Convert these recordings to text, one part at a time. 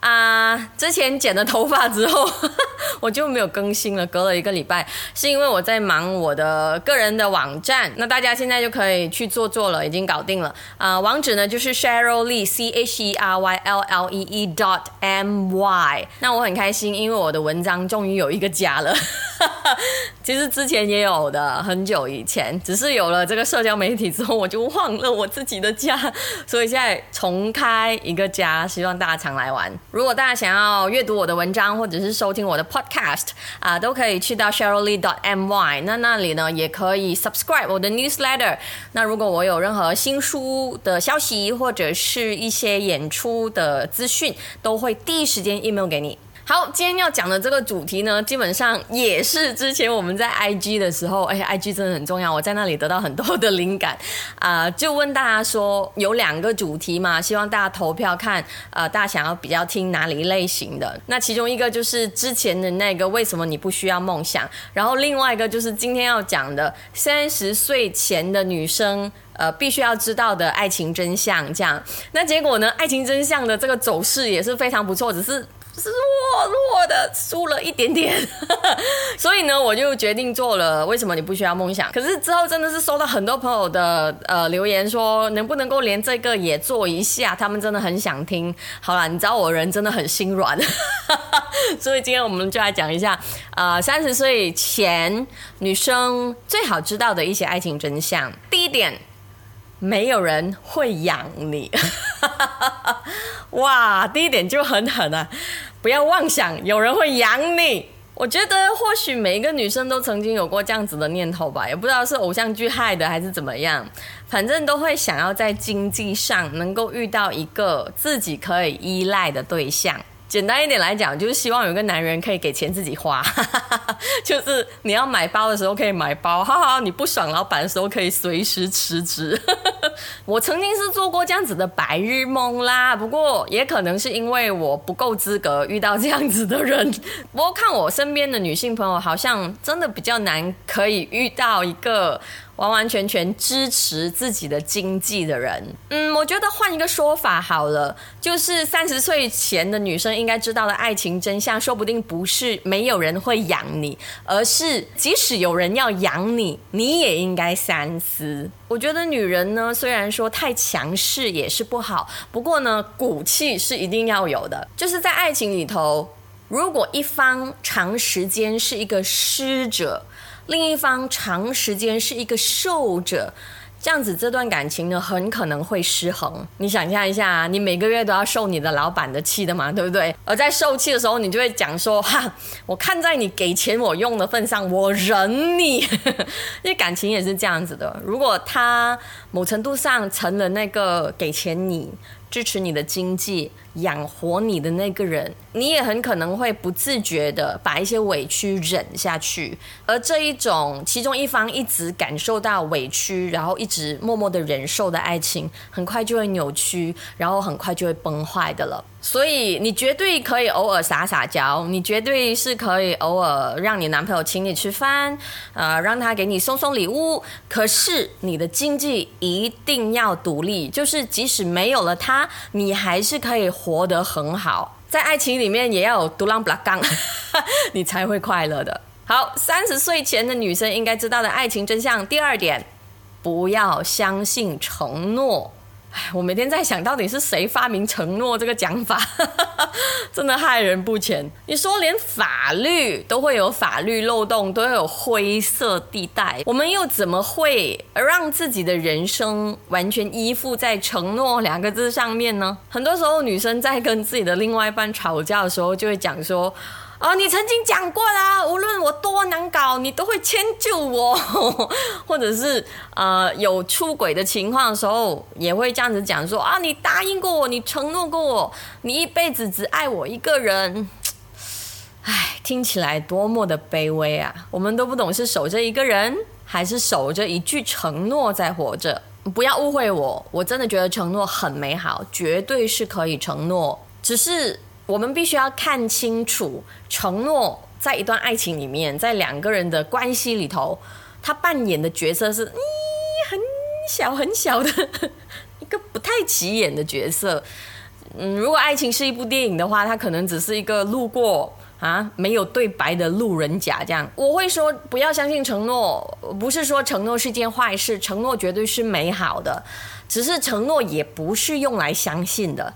啊，之前剪了头发之后，我就没有更新了，隔了一个礼拜，是因为我在忙我的个人的网站，那大家现在就可以去做做了，已经搞定了。啊，网址呢就是 Cheryl Lee C H E R Y L L E E dot M Y。那我很开心，因为我的文章终于有一个家了。其实之前也有的，很久以前，只是有了这个社交媒体之后，我就忘了我自己的家，所以现在重开一个家，希望大家常来玩。如果大家想要阅读我的文章，或者是收听我的 podcast 啊，都可以去到 Sheryllee dot my。那那里呢，也可以 subscribe 我的 newsletter。那如果我有任何新书的消息，或者是一些演出的资讯，都会第一时间 email 给你。好，今天要讲的这个主题呢，基本上也是之前我们在 IG 的时候，哎，IG 真的很重要，我在那里得到很多的灵感 啊，就问大家说有两个主题嘛，希望大家投票看，呃，大家想要比较听哪里类型的？那其中一个就是之前的那个为什么你不需要梦想，然后另外一个就是今天要讲的三十岁前的女生，呃，必须要知道的爱情真相。这样，那结果呢，爱情真相的这个走势也是非常不错，只是。弱弱的输了一点点，所以呢，我就决定做了。为什么你不需要梦想？可是之后真的是收到很多朋友的呃留言，说能不能够连这个也做一下？他们真的很想听。好了，你知道我人真的很心软，所以今天我们就来讲一下，呃，三十岁前女生最好知道的一些爱情真相。第一点，没有人会养你。哇，第一点就很狠啊！不要妄想有人会养你。我觉得或许每一个女生都曾经有过这样子的念头吧，也不知道是偶像剧害的还是怎么样，反正都会想要在经济上能够遇到一个自己可以依赖的对象。简单一点来讲，就是希望有个男人可以给钱自己花，就是你要买包的时候可以买包，哈哈，你不爽老板的时候可以随时辞职。我曾经是做过这样子的白日梦啦，不过也可能是因为我不够资格遇到这样子的人。不过看我身边的女性朋友，好像真的比较难可以遇到一个。完完全全支持自己的经济的人，嗯，我觉得换一个说法好了，就是三十岁前的女生应该知道的爱情真相，说不定不是没有人会养你，而是即使有人要养你，你也应该三思。我觉得女人呢，虽然说太强势也是不好，不过呢，骨气是一定要有的。就是在爱情里头，如果一方长时间是一个施者。另一方长时间是一个受者，这样子这段感情呢，很可能会失衡。你想象一下，你每个月都要受你的老板的气的嘛，对不对？而在受气的时候，你就会讲说：哈，我看在你给钱我用的份上，我忍你。因为感情也是这样子的，如果他某程度上成了那个给钱你。支持你的经济、养活你的那个人，你也很可能会不自觉的把一些委屈忍下去，而这一种其中一方一直感受到委屈，然后一直默默的忍受的爱情，很快就会扭曲，然后很快就会崩坏的了。所以你绝对可以偶尔撒撒娇，你绝对是可以偶尔让你男朋友请你吃饭，呃，让他给你送送礼物。可是你的经济一定要独立，就是即使没有了他，你还是可以活得很好。在爱情里面也要有独狼不拉冈，你才会快乐的。好，三十岁前的女生应该知道的爱情真相。第二点，不要相信承诺。我每天在想到底是谁发明承诺这个讲法，真的害人不浅。你说连法律都会有法律漏洞，都有灰色地带，我们又怎么会让自己的人生完全依附在承诺两个字上面呢？很多时候，女生在跟自己的另外一半吵架的时候，就会讲说。哦，你曾经讲过啦，无论我多难搞，你都会迁就我，或者是呃有出轨的情况的时候，也会这样子讲说啊，你答应过我，你承诺过我，你一辈子只爱我一个人。唉，听起来多么的卑微啊！我们都不懂是守着一个人，还是守着一句承诺在活着。不要误会我，我真的觉得承诺很美好，绝对是可以承诺。只是我们必须要看清楚，承诺在一段爱情里面，在两个人的关系里头，他扮演的角色是咦很小很小的 一个不太起眼的角色。嗯，如果爱情是一部电影的话，他可能只是一个路过。啊，没有对白的路人甲，这样我会说不要相信承诺，不是说承诺是件坏事，承诺绝对是美好的，只是承诺也不是用来相信的，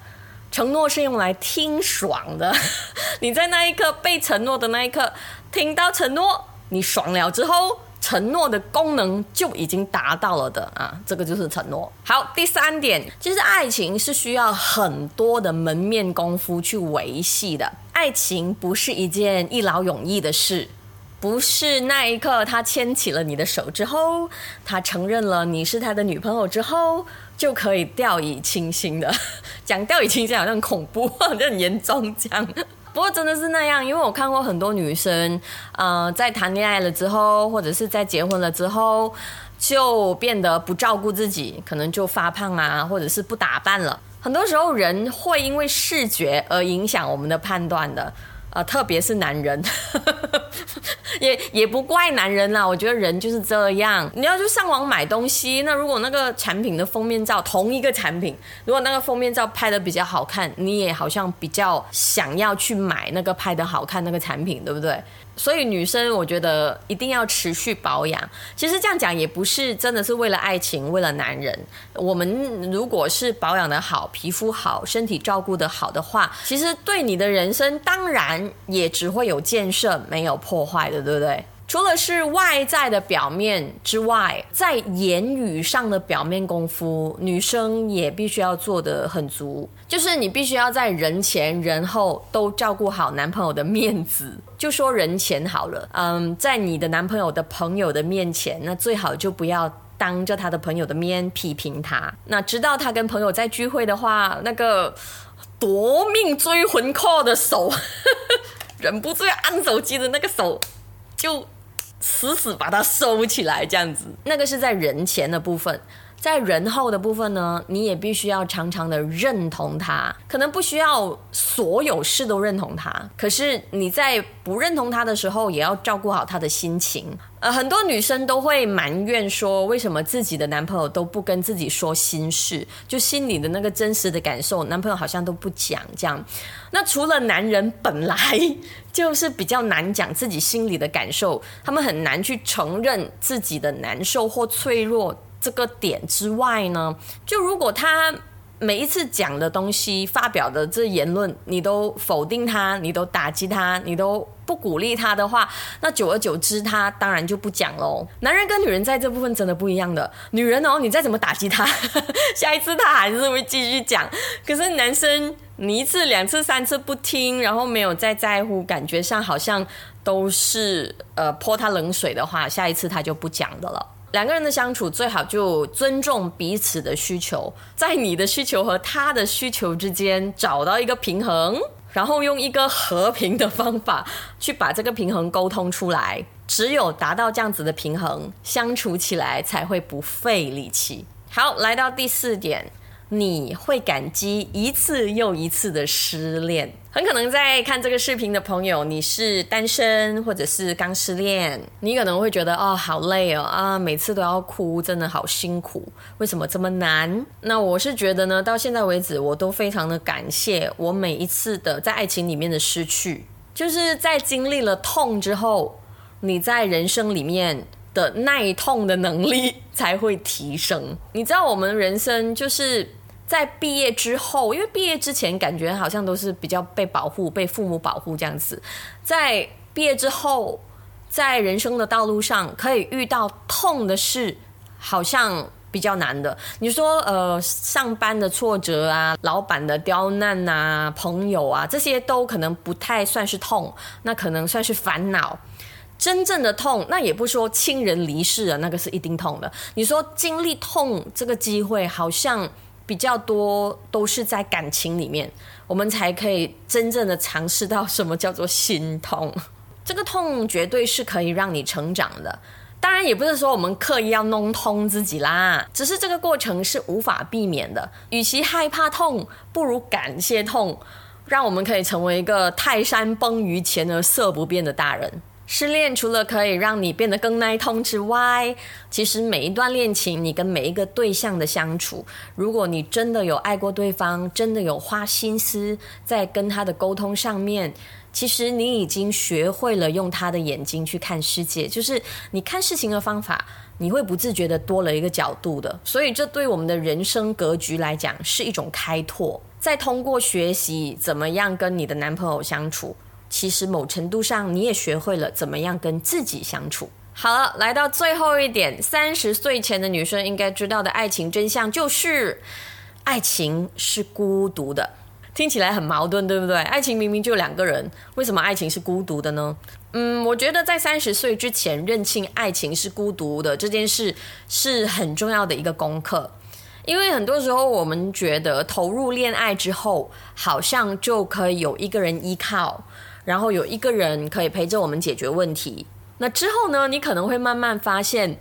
承诺是用来听爽的。你在那一刻被承诺的那一刻，听到承诺，你爽了之后。承诺的功能就已经达到了的啊，这个就是承诺。好，第三点，其实爱情是需要很多的门面功夫去维系的。爱情不是一件一劳永逸的事，不是那一刻他牵起了你的手之后，他承认了你是他的女朋友之后就可以掉以轻心的。讲掉以轻心好像很恐怖，好 像很严重这样。不过真的是那样，因为我看过很多女生，呃，在谈恋爱了之后，或者是在结婚了之后，就变得不照顾自己，可能就发胖啊，或者是不打扮了。很多时候，人会因为视觉而影响我们的判断的。呃，特别是男人，也也不怪男人啦。我觉得人就是这样。你要去上网买东西，那如果那个产品的封面照，同一个产品，如果那个封面照拍的比较好看，你也好像比较想要去买那个拍的好看那个产品，对不对？所以女生，我觉得一定要持续保养。其实这样讲也不是真的是为了爱情，为了男人。我们如果是保养的好，皮肤好，身体照顾的好的话，其实对你的人生当然也只会有建设，没有破坏的，对不对？除了是外在的表面之外，在言语上的表面功夫，女生也必须要做得很足。就是你必须要在人前人后都照顾好男朋友的面子。就说人前好了，嗯，在你的男朋友的朋友的面前，那最好就不要当着他的朋友的面批评他。那知道他跟朋友在聚会的话，那个夺命追魂客的手，忍不住要按手机的那个手，就。死死把它收起来，这样子，那个是在人前的部分，在人后的部分呢，你也必须要常常的认同他，可能不需要所有事都认同他，可是你在不认同他的时候，也要照顾好他的心情。呃，很多女生都会埋怨说，为什么自己的男朋友都不跟自己说心事，就心里的那个真实的感受，男朋友好像都不讲这样。那除了男人本来就是比较难讲自己心里的感受，他们很难去承认自己的难受或脆弱这个点之外呢，就如果他。每一次讲的东西、发表的这言论，你都否定他，你都打击他，你都不鼓励他的话，那久而久之，他当然就不讲喽。男人跟女人在这部分真的不一样的。女人哦，你再怎么打击他，下一次他还是会继续讲。可是男生，你一次、两次、三次不听，然后没有再在乎，感觉上好像都是呃泼他冷水的话，下一次他就不讲的了。两个人的相处最好就尊重彼此的需求，在你的需求和他的需求之间找到一个平衡，然后用一个和平的方法去把这个平衡沟通出来。只有达到这样子的平衡，相处起来才会不费力气。好，来到第四点。你会感激一次又一次的失恋。很可能在看这个视频的朋友，你是单身或者是刚失恋，你可能会觉得哦，好累哦啊，每次都要哭，真的好辛苦。为什么这么难？那我是觉得呢，到现在为止，我都非常的感谢我每一次的在爱情里面的失去，就是在经历了痛之后，你在人生里面的耐痛的能力才会提升。你知道，我们人生就是。在毕业之后，因为毕业之前感觉好像都是比较被保护、被父母保护这样子。在毕业之后，在人生的道路上可以遇到痛的事，好像比较难的。你说，呃，上班的挫折啊，老板的刁难啊，朋友啊，这些都可能不太算是痛，那可能算是烦恼。真正的痛，那也不说亲人离世啊，那个是一定痛的。你说经历痛这个机会，好像。比较多都是在感情里面，我们才可以真正的尝试到什么叫做心痛。这个痛绝对是可以让你成长的。当然，也不是说我们刻意要弄痛自己啦，只是这个过程是无法避免的。与其害怕痛，不如感谢痛，让我们可以成为一个泰山崩于前而色不变的大人。失恋除了可以让你变得更耐痛之外，其实每一段恋情，你跟每一个对象的相处，如果你真的有爱过对方，真的有花心思在跟他的沟通上面。其实你已经学会了用他的眼睛去看世界，就是你看事情的方法，你会不自觉的多了一个角度的。所以这对我们的人生格局来讲是一种开拓。再通过学习怎么样跟你的男朋友相处，其实某程度上你也学会了怎么样跟自己相处。好了，来到最后一点，三十岁前的女生应该知道的爱情真相就是，爱情是孤独的。听起来很矛盾，对不对？爱情明明就两个人，为什么爱情是孤独的呢？嗯，我觉得在三十岁之前认清爱情是孤独的这件事是很重要的一个功课，因为很多时候我们觉得投入恋爱之后，好像就可以有一个人依靠，然后有一个人可以陪着我们解决问题。那之后呢，你可能会慢慢发现，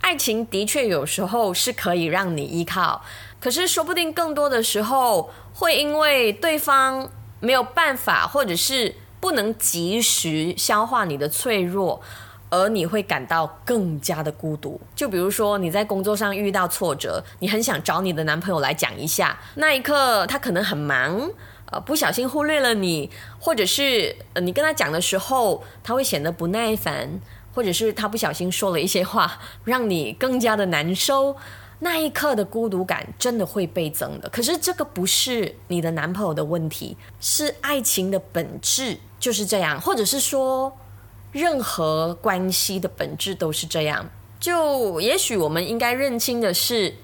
爱情的确有时候是可以让你依靠。可是，说不定更多的时候会因为对方没有办法，或者是不能及时消化你的脆弱，而你会感到更加的孤独。就比如说你在工作上遇到挫折，你很想找你的男朋友来讲一下，那一刻他可能很忙，呃，不小心忽略了你，或者是你跟他讲的时候，他会显得不耐烦，或者是他不小心说了一些话，让你更加的难受。那一刻的孤独感真的会倍增的。可是这个不是你的男朋友的问题，是爱情的本质就是这样，或者是说，任何关系的本质都是这样。就也许我们应该认清的是，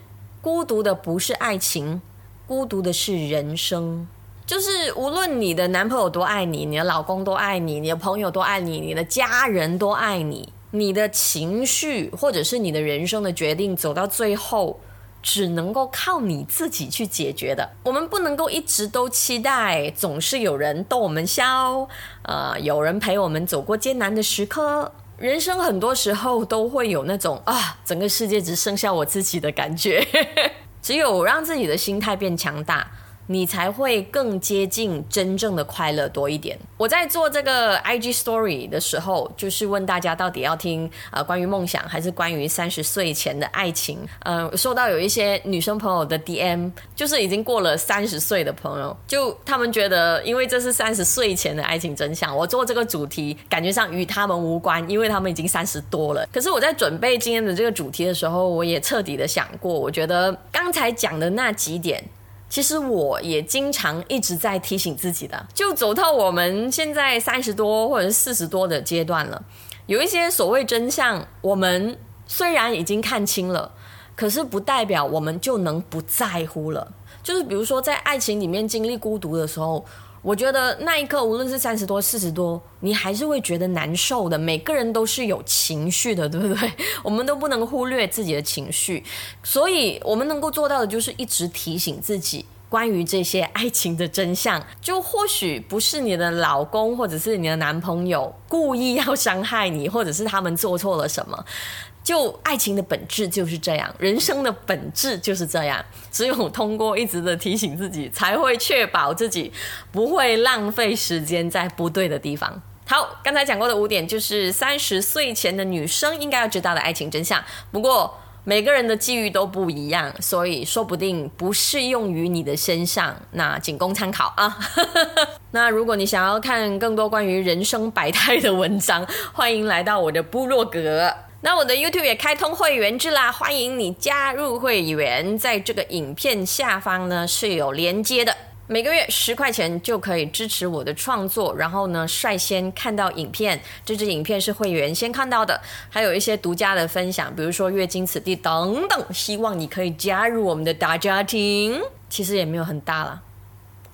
孤独的不是爱情，孤独的是人生。就是无论你的男朋友多爱你，你的老公多爱你，你的朋友多爱你，你的家人多爱你。你的情绪，或者是你的人生的决定，走到最后，只能够靠你自己去解决的。我们不能够一直都期待，总是有人逗我们笑，呃，有人陪我们走过艰难的时刻。人生很多时候都会有那种啊，整个世界只剩下我自己的感觉。只有让自己的心态变强大。你才会更接近真正的快乐多一点。我在做这个 IG Story 的时候，就是问大家到底要听呃关于梦想，还是关于三十岁前的爱情？嗯，收到有一些女生朋友的 DM，就是已经过了三十岁的朋友，就他们觉得，因为这是三十岁前的爱情真相，我做这个主题感觉上与他们无关，因为他们已经三十多了。可是我在准备今天的这个主题的时候，我也彻底的想过，我觉得刚才讲的那几点。其实我也经常一直在提醒自己的，就走到我们现在三十多或者四十多的阶段了，有一些所谓真相，我们虽然已经看清了，可是不代表我们就能不在乎了。就是比如说在爱情里面经历孤独的时候。我觉得那一刻，无论是三十多、四十多，你还是会觉得难受的。每个人都是有情绪的，对不对？我们都不能忽略自己的情绪，所以我们能够做到的就是一直提醒自己关于这些爱情的真相。就或许不是你的老公或者是你的男朋友故意要伤害你，或者是他们做错了什么。就爱情的本质就是这样，人生的本质就是这样。只有通过一直的提醒自己，才会确保自己不会浪费时间在不对的地方。好，刚才讲过的五点就是三十岁前的女生应该要知道的爱情真相。不过每个人的际遇都不一样，所以说不定不适用于你的身上，那仅供参考啊。那如果你想要看更多关于人生百态的文章，欢迎来到我的部落格。那我的 YouTube 也开通会员制啦，欢迎你加入会员，在这个影片下方呢是有连接的，每个月十块钱就可以支持我的创作，然后呢率先看到影片，这支影片是会员先看到的，还有一些独家的分享，比如说月经此地等等，希望你可以加入我们的大家庭，其实也没有很大了。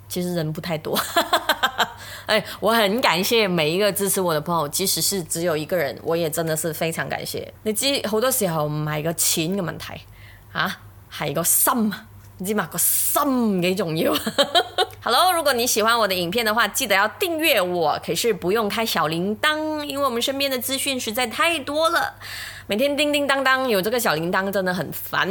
其实人不太多，哎，我很感谢每一个支持我的朋友，即使是只有一个人，我也真的是非常感谢。你知好多時候唔係個錢嘅問題，啊，係個心。你知嘛個心幾重要。好喽，如果你喜欢我的影片的话，记得要订阅我，可是不用开小铃铛，因为我们身边的资讯实在太多了，每天叮叮当当有这个小铃铛真的很烦。